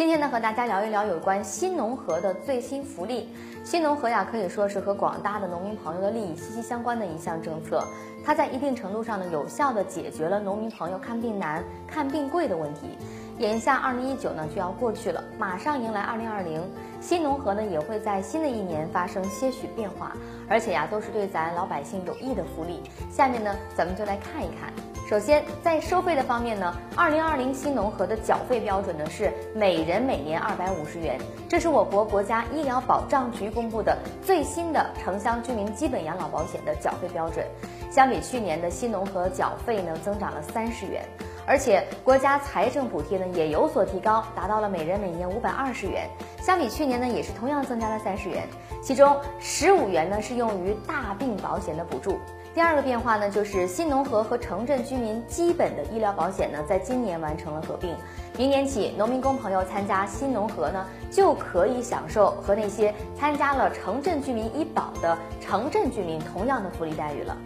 今天呢，和大家聊一聊有关新农合的最新福利。新农合呀，可以说是和广大的农民朋友的利益息息相关的一项政策。它在一定程度上呢，有效的解决了农民朋友看病难、看病贵的问题。眼下二零一九呢就要过去了，马上迎来二零二零，新农合呢也会在新的一年发生些许变化，而且呀，都是对咱老百姓有益的福利。下面呢，咱们就来看一看。首先，在收费的方面呢，二零二零新农合的缴费标准呢是每人每年二百五十元，这是我国国家医疗保障局公布的最新的城乡居民基本养老保险的缴费标准。相比去年的新农合缴费呢，增长了三十元，而且国家财政补贴呢也有所提高，达到了每人每年五百二十元。相比去年呢，也是同样增加了三十元，其中十五元呢是用于大病保险的补助。第二个变化呢，就是新农合和城镇居民基本的医疗保险呢，在今年完成了合并。明年起，农民工朋友参加新农合呢，就可以享受和那些参加了城镇居民医保的城镇居民同样的福利待遇了。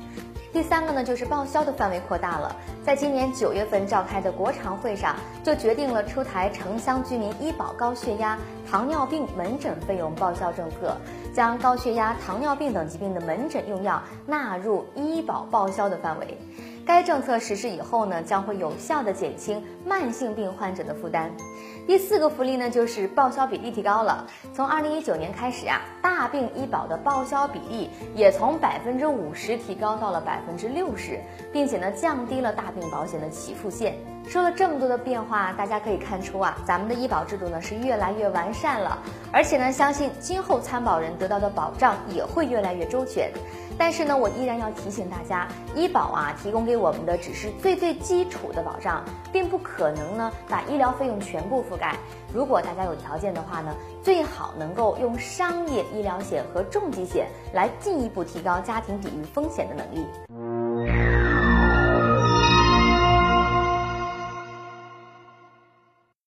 第三个呢，就是报销的范围扩大了。在今年九月份召开的国常会上，就决定了出台城乡居民医保高血压、糖尿病门诊费用报销政策，将高血压、糖尿病等疾病的门诊用药纳入医保报销的范围。该政策实施以后呢，将会有效的减轻慢性病患者的负担。第四个福利呢，就是报销比例提高了。从二零一九年开始啊，大病医保的报销比例也从百分之五十提高到了百分之六十，并且呢，降低了大病保险的起付线。说了这么多的变化，大家可以看出啊，咱们的医保制度呢是越来越完善了，而且呢，相信今后参保人得到的保障也会越来越周全。但是呢，我依然要提醒大家，医保啊提供给我们的只是最最基础的保障，并不可能呢把医疗费用全部覆盖。如果大家有条件的话呢，最好能够用商业医疗险和重疾险来进一步提高家庭抵御风险的能力。